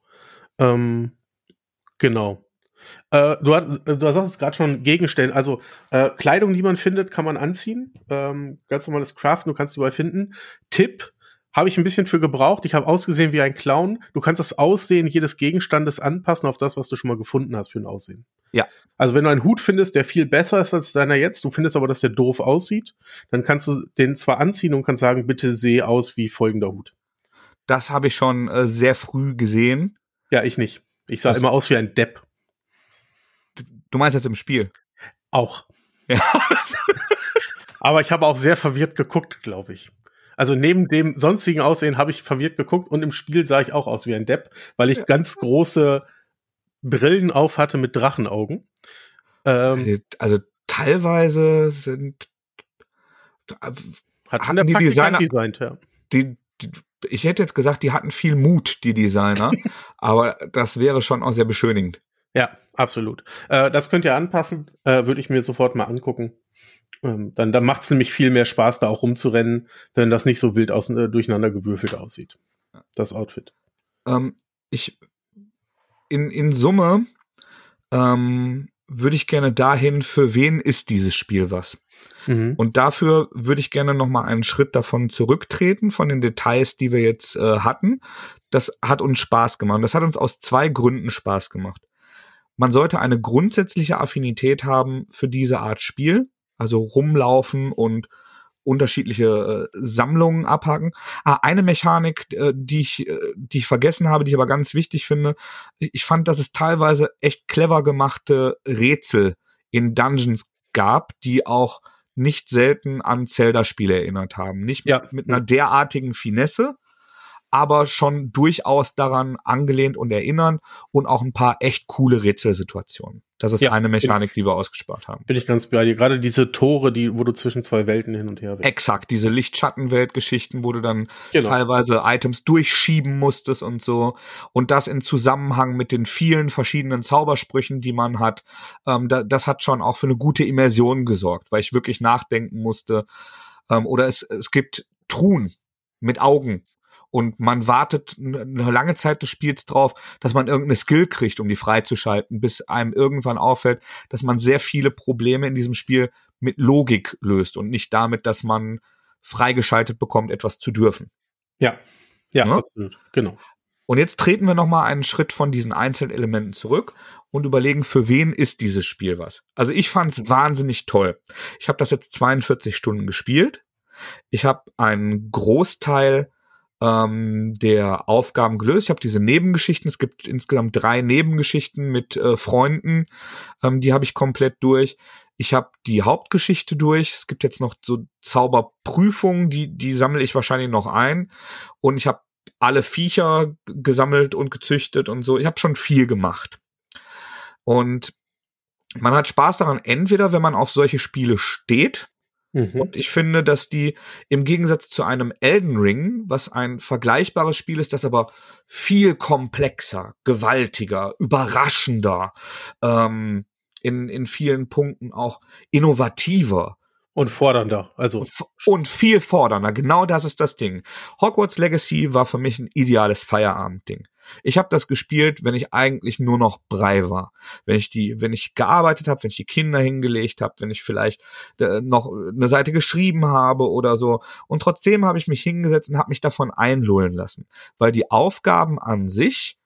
Ähm, genau. Äh, du, hast, du sagst gerade schon Gegenstände, also äh, Kleidung, die man findet, kann man anziehen. Ähm, ganz normales Craften, du kannst die überall finden. Tipp, habe ich ein bisschen für gebraucht. Ich habe ausgesehen wie ein Clown. Du kannst das Aussehen jedes Gegenstandes anpassen auf das, was du schon mal gefunden hast für ein Aussehen. Ja. Also wenn du einen Hut findest, der viel besser ist als deiner jetzt, du findest aber, dass der doof aussieht, dann kannst du den zwar anziehen und kannst sagen, bitte sehe aus wie folgender Hut. Das habe ich schon äh, sehr früh gesehen. Ja, ich nicht. Ich sah also, immer aus wie ein Depp. Du meinst jetzt im Spiel? Auch. Ja. aber ich habe auch sehr verwirrt geguckt, glaube ich. Also neben dem sonstigen Aussehen habe ich verwirrt geguckt und im Spiel sah ich auch aus wie ein Depp, weil ich ja. ganz große Brillen auf hatte mit Drachenaugen. Ähm, also teilweise sind hat schon der die Designer designt, ja. Die, die, ich hätte jetzt gesagt, die hatten viel Mut, die Designer, aber das wäre schon auch sehr beschönigend. Ja, absolut. Äh, das könnt ihr anpassen, äh, würde ich mir sofort mal angucken. Ähm, dann dann macht es nämlich viel mehr Spaß, da auch rumzurennen, wenn das nicht so wild aus, äh, durcheinander gewürfelt aussieht. Das Outfit. Ähm, ich in, in Summe ähm, würde ich gerne dahin, für wen ist dieses Spiel was? Mhm. Und dafür würde ich gerne noch mal einen Schritt davon zurücktreten, von den Details, die wir jetzt äh, hatten. Das hat uns Spaß gemacht. Das hat uns aus zwei Gründen Spaß gemacht. Man sollte eine grundsätzliche Affinität haben für diese Art Spiel, also rumlaufen und unterschiedliche äh, Sammlungen abhaken. Ah, eine Mechanik, äh, die ich, äh, die ich vergessen habe, die ich aber ganz wichtig finde. Ich fand, dass es teilweise echt clever gemachte Rätsel in Dungeons gab, die auch nicht selten an Zelda-Spiele erinnert haben. Nicht ja. mit, mit einer derartigen Finesse, aber schon durchaus daran angelehnt und erinnern und auch ein paar echt coole Rätselsituationen. Das ist ja, eine Mechanik, die wir ausgespart haben. Bin ich ganz bei dir. Gerade diese Tore, die, wo du zwischen zwei Welten hin und her wechselst. Exakt, diese Lichtschattenwelt-Geschichten, wo du dann genau. teilweise Items durchschieben musstest und so. Und das in Zusammenhang mit den vielen verschiedenen Zaubersprüchen, die man hat. Ähm, da, das hat schon auch für eine gute Immersion gesorgt, weil ich wirklich nachdenken musste. Ähm, oder es, es gibt Truhen mit Augen, und man wartet eine lange Zeit des Spiels drauf, dass man irgendeine Skill kriegt, um die freizuschalten, bis einem irgendwann auffällt, dass man sehr viele Probleme in diesem Spiel mit Logik löst und nicht damit, dass man freigeschaltet bekommt, etwas zu dürfen. Ja, ja, ja? absolut, genau. Und jetzt treten wir noch mal einen Schritt von diesen einzelnen Elementen zurück und überlegen, für wen ist dieses Spiel was. Also ich fand es wahnsinnig toll. Ich habe das jetzt 42 Stunden gespielt. Ich habe einen Großteil ähm, der Aufgaben gelöst. Ich habe diese Nebengeschichten, es gibt insgesamt drei Nebengeschichten mit äh, Freunden, ähm, die habe ich komplett durch. Ich habe die Hauptgeschichte durch. Es gibt jetzt noch so Zauberprüfungen, die, die sammle ich wahrscheinlich noch ein. Und ich habe alle Viecher gesammelt und gezüchtet und so. Ich habe schon viel gemacht. Und man hat Spaß daran, entweder wenn man auf solche Spiele steht, Mhm. Und ich finde, dass die im Gegensatz zu einem Elden Ring, was ein vergleichbares Spiel ist, das aber viel komplexer, gewaltiger, überraschender, ähm, in, in vielen Punkten auch innovativer und fordernder, also. Und viel fordernder, genau das ist das Ding. Hogwarts Legacy war für mich ein ideales Feierabendding. Ich habe das gespielt, wenn ich eigentlich nur noch Brei war. Wenn ich die, wenn ich gearbeitet habe, wenn ich die Kinder hingelegt habe, wenn ich vielleicht äh, noch eine Seite geschrieben habe oder so. Und trotzdem habe ich mich hingesetzt und habe mich davon einlullen lassen, weil die Aufgaben an sich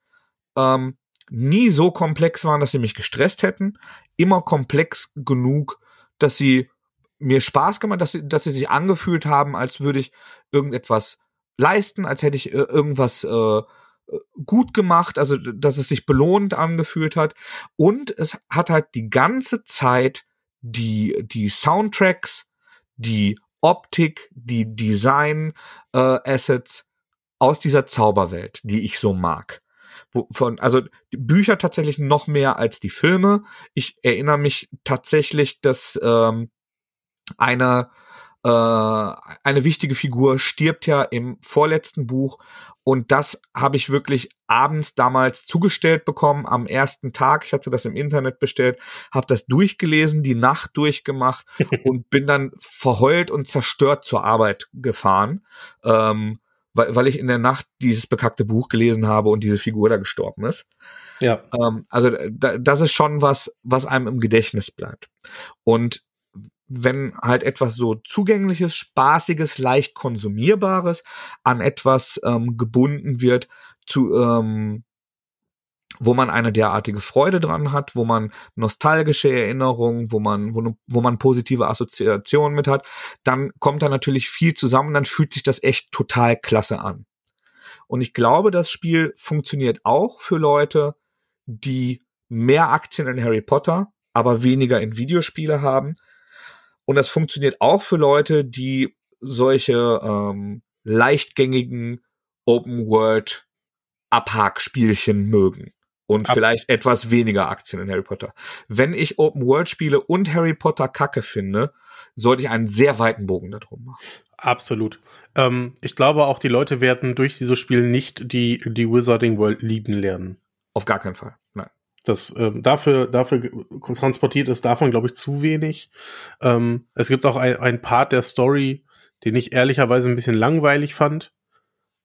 ähm, nie so komplex waren, dass sie mich gestresst hätten, immer komplex genug, dass sie mir Spaß gemacht, dass sie, dass sie sich angefühlt haben, als würde ich irgendetwas leisten, als hätte ich äh, irgendwas äh, gut gemacht, also dass es sich belohnt angefühlt hat. Und es hat halt die ganze Zeit die, die Soundtracks, die Optik, die Design-Assets äh, aus dieser Zauberwelt, die ich so mag. Wo, von, also Bücher tatsächlich noch mehr als die Filme. Ich erinnere mich tatsächlich, dass ähm, eine äh, eine wichtige Figur stirbt ja im vorletzten Buch und das habe ich wirklich abends damals zugestellt bekommen am ersten Tag. Ich hatte das im Internet bestellt, habe das durchgelesen, die Nacht durchgemacht und bin dann verheult und zerstört zur Arbeit gefahren, ähm, weil, weil ich in der Nacht dieses bekackte Buch gelesen habe und diese Figur da gestorben ist. Ja. Ähm, also da, das ist schon was, was einem im Gedächtnis bleibt. Und wenn halt etwas so zugängliches, spaßiges, leicht konsumierbares an etwas ähm, gebunden wird, zu ähm, wo man eine derartige Freude dran hat, wo man nostalgische Erinnerungen, wo man, wo, wo man positive Assoziationen mit hat, dann kommt da natürlich viel zusammen, dann fühlt sich das echt total klasse an. Und ich glaube, das Spiel funktioniert auch für Leute, die mehr Aktien in Harry Potter, aber weniger in Videospiele haben, und das funktioniert auch für Leute, die solche ähm, leichtgängigen Open World Abhakspielchen mögen und Ab vielleicht etwas weniger Aktien in Harry Potter. Wenn ich Open World Spiele und Harry Potter Kacke finde, sollte ich einen sehr weiten Bogen darum machen. Absolut. Ähm, ich glaube auch, die Leute werden durch dieses Spiel nicht die, die Wizarding World lieben lernen. Auf gar keinen Fall. Nein. Das ähm, dafür dafür transportiert ist davon glaube ich zu wenig. Ähm, es gibt auch ein, ein Part der Story, den ich ehrlicherweise ein bisschen langweilig fand.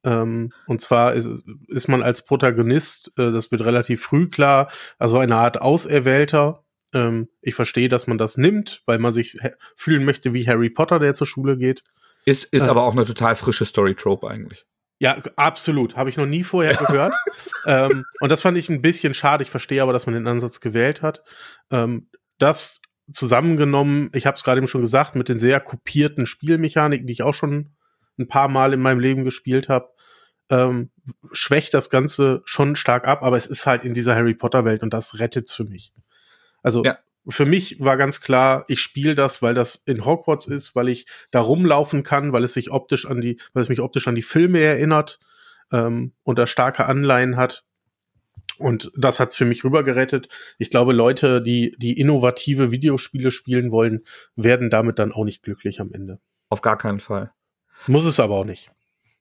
Ähm, und zwar ist, ist man als Protagonist, äh, das wird relativ früh klar, also eine Art Auserwählter. Ähm, ich verstehe, dass man das nimmt, weil man sich fühlen möchte wie Harry Potter, der zur Schule geht. Ist, ist äh, aber auch eine total frische Story-Trope eigentlich. Ja, absolut. Habe ich noch nie vorher gehört. ähm, und das fand ich ein bisschen schade. Ich verstehe aber, dass man den Ansatz gewählt hat. Ähm, das zusammengenommen, ich habe es gerade eben schon gesagt, mit den sehr kopierten Spielmechaniken, die ich auch schon ein paar Mal in meinem Leben gespielt habe, ähm, schwächt das Ganze schon stark ab, aber es ist halt in dieser Harry Potter Welt und das rettet's für mich. Also ja für mich war ganz klar, ich spiele das, weil das in Hogwarts ist, weil ich da rumlaufen kann, weil es sich optisch an die, weil es mich optisch an die Filme erinnert. ähm, und da starke Anleihen hat. Und das hat's für mich rübergerettet. Ich glaube, Leute, die, die innovative Videospiele spielen wollen, werden damit dann auch nicht glücklich am Ende. Auf gar keinen Fall. Muss es aber auch nicht.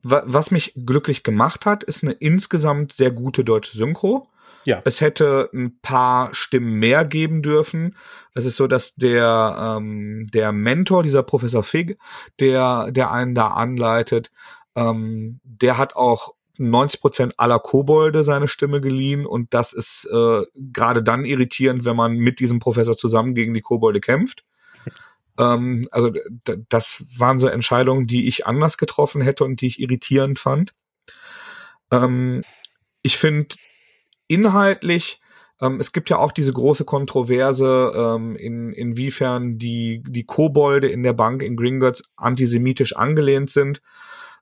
Was mich glücklich gemacht hat, ist eine insgesamt sehr gute deutsche Synchro. Ja. Es hätte ein paar Stimmen mehr geben dürfen. Es ist so, dass der, ähm, der Mentor, dieser Professor Fig, der, der einen da anleitet, ähm, der hat auch 90 Prozent aller Kobolde seine Stimme geliehen und das ist äh, gerade dann irritierend, wenn man mit diesem Professor zusammen gegen die Kobolde kämpft. Ähm, also das waren so Entscheidungen, die ich anders getroffen hätte und die ich irritierend fand. Ähm, ich finde inhaltlich ähm, es gibt ja auch diese große Kontroverse, ähm, in, inwiefern die, die Kobolde in der Bank in Gringotts antisemitisch angelehnt sind.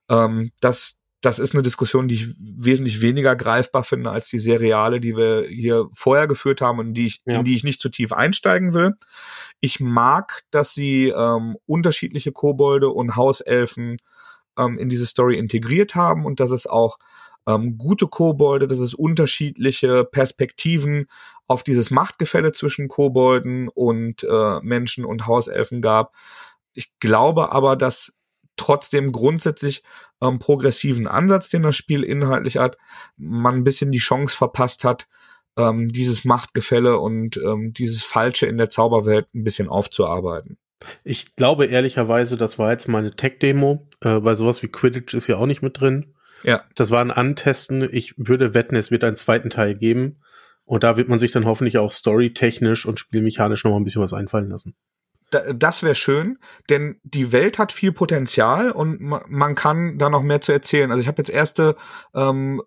Ähm, das, das ist eine Diskussion, die ich wesentlich weniger greifbar finde als die Seriale, die wir hier vorher geführt haben und die ich, ja. in die ich nicht zu tief einsteigen will. Ich mag, dass sie ähm, unterschiedliche Kobolde und Hauselfen ähm, in diese Story integriert haben und dass es auch ähm, gute Kobolde, dass es unterschiedliche Perspektiven auf dieses Machtgefälle zwischen Kobolden und äh, Menschen und Hauselfen gab. Ich glaube aber, dass trotzdem grundsätzlich ähm, progressiven Ansatz, den das Spiel inhaltlich hat, man ein bisschen die Chance verpasst hat, ähm, dieses Machtgefälle und ähm, dieses Falsche in der Zauberwelt ein bisschen aufzuarbeiten. Ich glaube ehrlicherweise, das war jetzt mal eine Tech-Demo, äh, weil sowas wie Quidditch ist ja auch nicht mit drin. Ja. Das war ein Antesten. Ich würde wetten, es wird einen zweiten Teil geben. Und da wird man sich dann hoffentlich auch storytechnisch und spielmechanisch noch mal ein bisschen was einfallen lassen das wäre schön, denn die Welt hat viel Potenzial und man kann da noch mehr zu erzählen. Also ich habe jetzt erste ähm,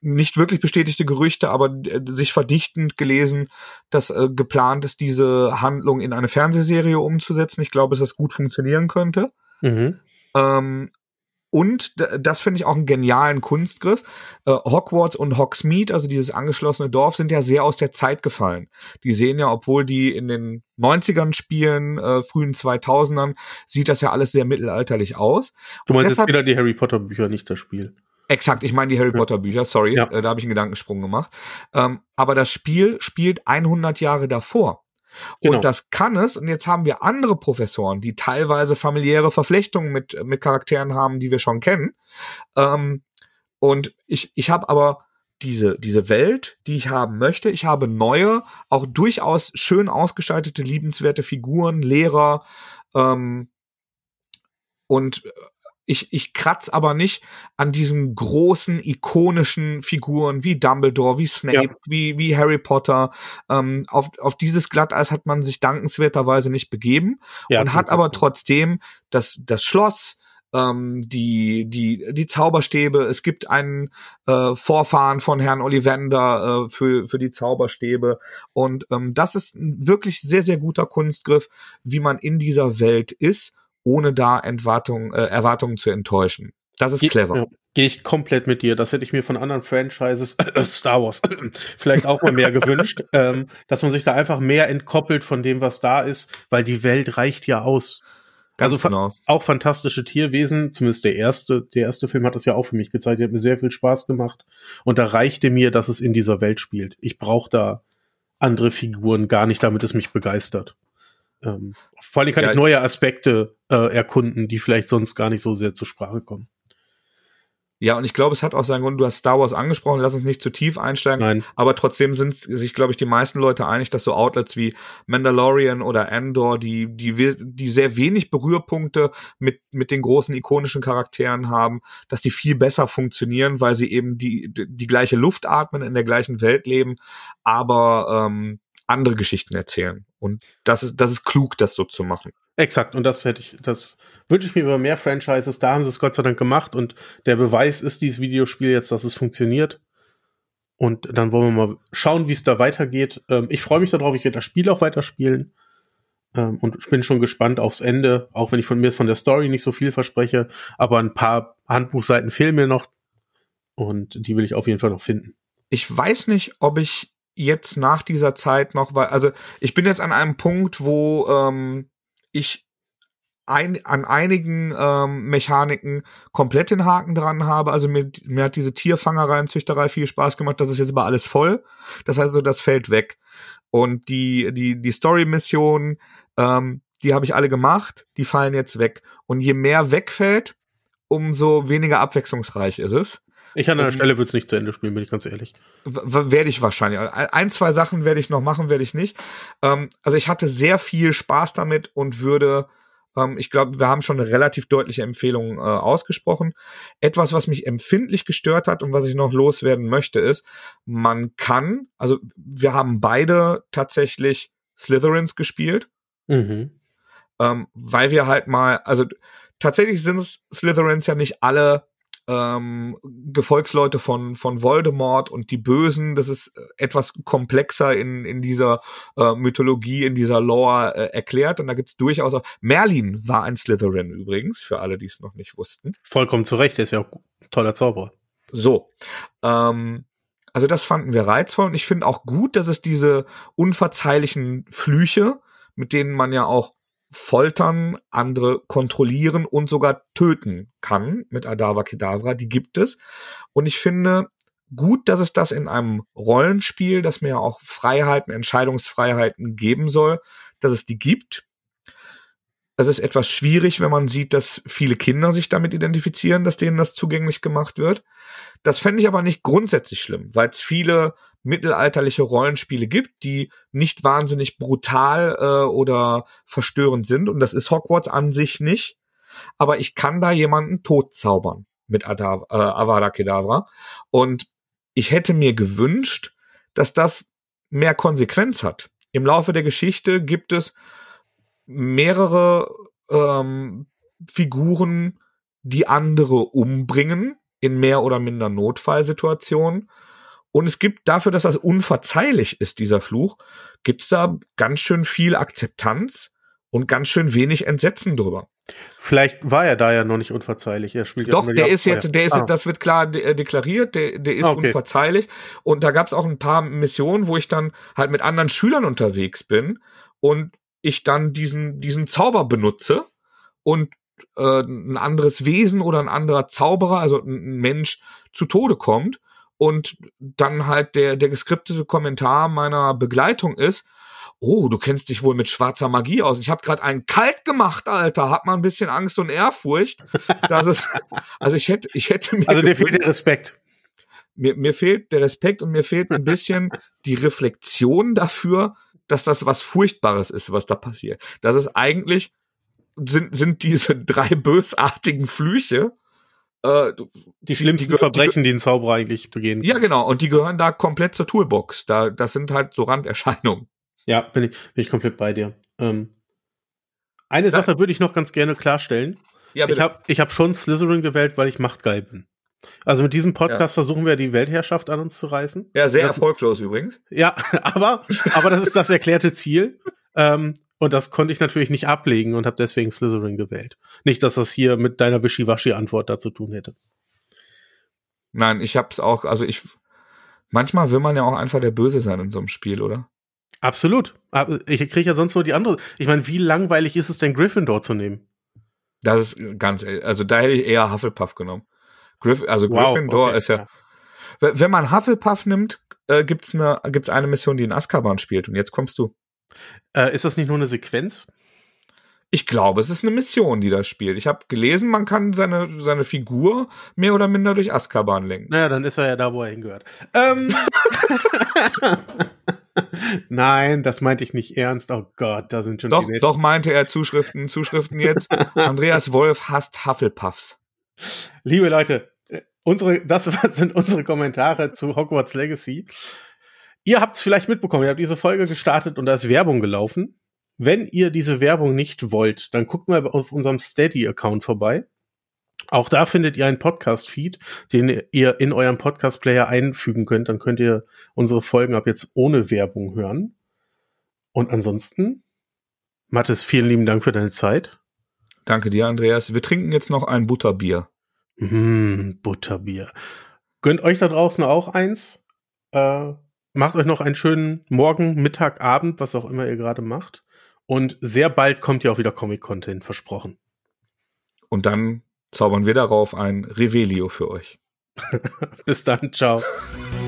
nicht wirklich bestätigte Gerüchte, aber äh, sich verdichtend gelesen, dass äh, geplant ist, diese Handlung in eine Fernsehserie umzusetzen. Ich glaube, dass das gut funktionieren könnte. Mhm. Ähm, und das finde ich auch einen genialen Kunstgriff. Äh, Hogwarts und Hogsmeade, also dieses angeschlossene Dorf, sind ja sehr aus der Zeit gefallen. Die sehen ja, obwohl die in den 90ern spielen, äh, frühen 2000ern, sieht das ja alles sehr mittelalterlich aus. Du meinst deshalb, jetzt wieder die Harry Potter Bücher, nicht das Spiel. Exakt, ich meine die Harry Potter Bücher, sorry, ja. äh, da habe ich einen Gedankensprung gemacht. Ähm, aber das Spiel spielt 100 Jahre davor. Genau. Und das kann es. Und jetzt haben wir andere Professoren, die teilweise familiäre Verflechtungen mit, mit Charakteren haben, die wir schon kennen. Ähm, und ich, ich habe aber diese, diese Welt, die ich haben möchte. Ich habe neue, auch durchaus schön ausgestaltete, liebenswerte Figuren, Lehrer, ähm, und ich, ich kratz aber nicht an diesen großen, ikonischen Figuren wie Dumbledore, wie Snape, ja. wie, wie Harry Potter. Ähm, auf, auf dieses Glatteis hat man sich dankenswerterweise nicht begeben ja, und hat aber trotzdem das, das Schloss, ähm, die, die, die Zauberstäbe. Es gibt einen äh, Vorfahren von Herrn Ollivander äh, für, für die Zauberstäbe. Und ähm, das ist ein wirklich sehr, sehr guter Kunstgriff, wie man in dieser Welt ist ohne da Entwartung, äh, Erwartungen zu enttäuschen. Das ist Ge clever. Ja, Gehe ich komplett mit dir. Das hätte ich mir von anderen Franchises, äh, Star Wars, vielleicht auch mal mehr gewünscht, ähm, dass man sich da einfach mehr entkoppelt von dem, was da ist, weil die Welt reicht ja aus. Ganz also genau. auch fantastische Tierwesen, zumindest der erste, der erste Film hat das ja auch für mich gezeigt, der hat mir sehr viel Spaß gemacht. Und da reichte mir, dass es in dieser Welt spielt. Ich brauche da andere Figuren gar nicht, damit es mich begeistert. Ähm, vor allem kann ja, ich neue Aspekte äh, erkunden, die vielleicht sonst gar nicht so sehr zur Sprache kommen. Ja, und ich glaube, es hat auch seinen Grund, du hast Star Wars angesprochen, lass uns nicht zu tief einsteigen, Nein. aber trotzdem sind sich, glaube ich, die meisten Leute einig, dass so Outlets wie Mandalorian oder Andor, die, die, die sehr wenig Berührpunkte mit, mit den großen ikonischen Charakteren haben, dass die viel besser funktionieren, weil sie eben die, die, die gleiche Luft atmen, in der gleichen Welt leben, aber ähm, andere Geschichten erzählen. Und das ist, das ist klug, das so zu machen. Exakt. Und das hätte ich, das wünsche ich mir über mehr Franchises. Da haben sie es Gott sei Dank gemacht. Und der Beweis ist dieses Videospiel jetzt, dass es funktioniert. Und dann wollen wir mal schauen, wie es da weitergeht. Ähm, ich freue mich darauf. Ich werde das Spiel auch weiterspielen. Ähm, und ich bin schon gespannt aufs Ende. Auch wenn ich von mir jetzt von der Story nicht so viel verspreche. Aber ein paar Handbuchseiten fehlen mir noch. Und die will ich auf jeden Fall noch finden. Ich weiß nicht, ob ich jetzt nach dieser Zeit noch, weil, also ich bin jetzt an einem Punkt, wo ähm, ich ein, an einigen ähm, Mechaniken komplett den Haken dran habe. Also mir, mir hat diese Tierfangerei und Züchterei viel Spaß gemacht. Das ist jetzt aber alles voll. Das heißt so, das fällt weg. Und die, die, die Story-Missionen, ähm, die habe ich alle gemacht, die fallen jetzt weg. Und je mehr wegfällt, umso weniger abwechslungsreich ist es. Ich an der Stelle würde es nicht zu Ende spielen, bin ich ganz ehrlich. Werde ich wahrscheinlich. Ein, zwei Sachen werde ich noch machen, werde ich nicht. Ähm, also ich hatte sehr viel Spaß damit und würde, ähm, ich glaube, wir haben schon eine relativ deutliche Empfehlung äh, ausgesprochen. Etwas, was mich empfindlich gestört hat und was ich noch loswerden möchte, ist, man kann, also wir haben beide tatsächlich Slytherins gespielt. Mhm. Ähm, weil wir halt mal, also tatsächlich sind Slytherins ja nicht alle ähm, Gefolgsleute von, von Voldemort und die Bösen. Das ist äh, etwas komplexer in, in dieser äh, Mythologie, in dieser Lore äh, erklärt. Und da gibt's durchaus auch. Merlin war ein Slytherin übrigens, für alle, die es noch nicht wussten. Vollkommen zu Recht, der ist ja auch ein toller Zauberer. So. Ähm, also das fanden wir reizvoll und ich finde auch gut, dass es diese unverzeihlichen Flüche, mit denen man ja auch foltern, andere kontrollieren und sogar töten kann mit Adava Kedavra. Die gibt es. Und ich finde gut, dass es das in einem Rollenspiel, das mir ja auch Freiheiten, Entscheidungsfreiheiten geben soll, dass es die gibt. Es ist etwas schwierig, wenn man sieht, dass viele Kinder sich damit identifizieren, dass denen das zugänglich gemacht wird. Das fände ich aber nicht grundsätzlich schlimm, weil es viele mittelalterliche Rollenspiele gibt, die nicht wahnsinnig brutal äh, oder verstörend sind. Und das ist Hogwarts an sich nicht. Aber ich kann da jemanden totzaubern mit Adav äh, Avada Kedavra. Und ich hätte mir gewünscht, dass das mehr Konsequenz hat. Im Laufe der Geschichte gibt es mehrere ähm, Figuren, die andere umbringen in mehr oder minder Notfallsituationen. Und es gibt dafür, dass das unverzeihlich ist, dieser Fluch, gibt es da ganz schön viel Akzeptanz und ganz schön wenig Entsetzen drüber. Vielleicht war er da ja noch nicht unverzeihlich. Er spielt Doch, ja der ist jetzt, der ist, ah. das wird klar de äh, deklariert, der, der ist ah, okay. unverzeihlich. Und da gab es auch ein paar Missionen, wo ich dann halt mit anderen Schülern unterwegs bin und ich dann diesen, diesen Zauber benutze und äh, ein anderes Wesen oder ein anderer Zauberer, also ein Mensch, zu Tode kommt und dann halt der, der geskriptete Kommentar meiner Begleitung ist, oh, du kennst dich wohl mit schwarzer Magie aus. Ich habe gerade einen kalt gemacht, Alter. Hat man ein bisschen Angst und Ehrfurcht, dass es, also ich hätte, ich hätte mir. Also dir fehlt der Respekt. Mir, mir fehlt der Respekt und mir fehlt ein bisschen die Reflexion dafür, dass das was Furchtbares ist, was da passiert. Das ist eigentlich, sind, sind diese drei bösartigen Flüche, äh, die schlimmsten die, Verbrechen, die, die ein Zauberer eigentlich begehen. Ja, genau. Und die gehören da komplett zur Toolbox. Da, das sind halt so Randerscheinungen. Ja, bin ich, bin ich komplett bei dir. Ähm, eine Sache ja. würde ich noch ganz gerne klarstellen. Ja, bitte. Ich habe ich hab schon Slytherin gewählt, weil ich machtgeil bin. Also mit diesem Podcast ja. versuchen wir die Weltherrschaft an uns zu reißen. Ja, sehr das, erfolglos übrigens. Ja, aber, aber das ist das erklärte Ziel. Ähm, und das konnte ich natürlich nicht ablegen und habe deswegen Slytherin gewählt. Nicht, dass das hier mit deiner Wischiwaschi-Antwort da zu tun hätte. Nein, ich hab's auch, also ich, manchmal will man ja auch einfach der Böse sein in so einem Spiel, oder? Absolut. Ich kriege ja sonst nur die andere. Ich meine, wie langweilig ist es denn, Gryffindor zu nehmen? Das ist ganz, also da hätte ich eher Hufflepuff genommen. Griff, also wow, Gryffindor okay, ist ja, ja, Wenn man Hufflepuff nimmt, äh, gibt's eine, gibt's eine Mission, die in Azkaban spielt. Und jetzt kommst du. Äh, ist das nicht nur eine Sequenz? Ich glaube, es ist eine Mission, die das spielt. Ich habe gelesen, man kann seine, seine Figur mehr oder minder durch Azkaban lenken. Naja, dann ist er ja da, wo er hingehört. Ähm. Nein, das meinte ich nicht ernst. Oh Gott, da sind schon doch, die Doch meinte er Zuschriften, Zuschriften jetzt. Andreas Wolf hasst Hufflepuffs. Liebe Leute, äh, unsere, das sind unsere Kommentare zu Hogwarts Legacy. Ihr habt es vielleicht mitbekommen, ihr habt diese Folge gestartet und da ist Werbung gelaufen. Wenn ihr diese Werbung nicht wollt, dann guckt mal auf unserem Steady-Account vorbei. Auch da findet ihr einen Podcast-Feed, den ihr in eurem Podcast-Player einfügen könnt. Dann könnt ihr unsere Folgen ab jetzt ohne Werbung hören. Und ansonsten, Mathis, vielen lieben Dank für deine Zeit. Danke dir, Andreas. Wir trinken jetzt noch ein Butterbier. Mmh, Butterbier. Gönnt euch da draußen auch eins. Äh, macht euch noch einen schönen Morgen, Mittag, Abend, was auch immer ihr gerade macht. Und sehr bald kommt ja auch wieder Comic-Content, versprochen. Und dann zaubern wir darauf ein Revelio für euch. Bis dann, ciao.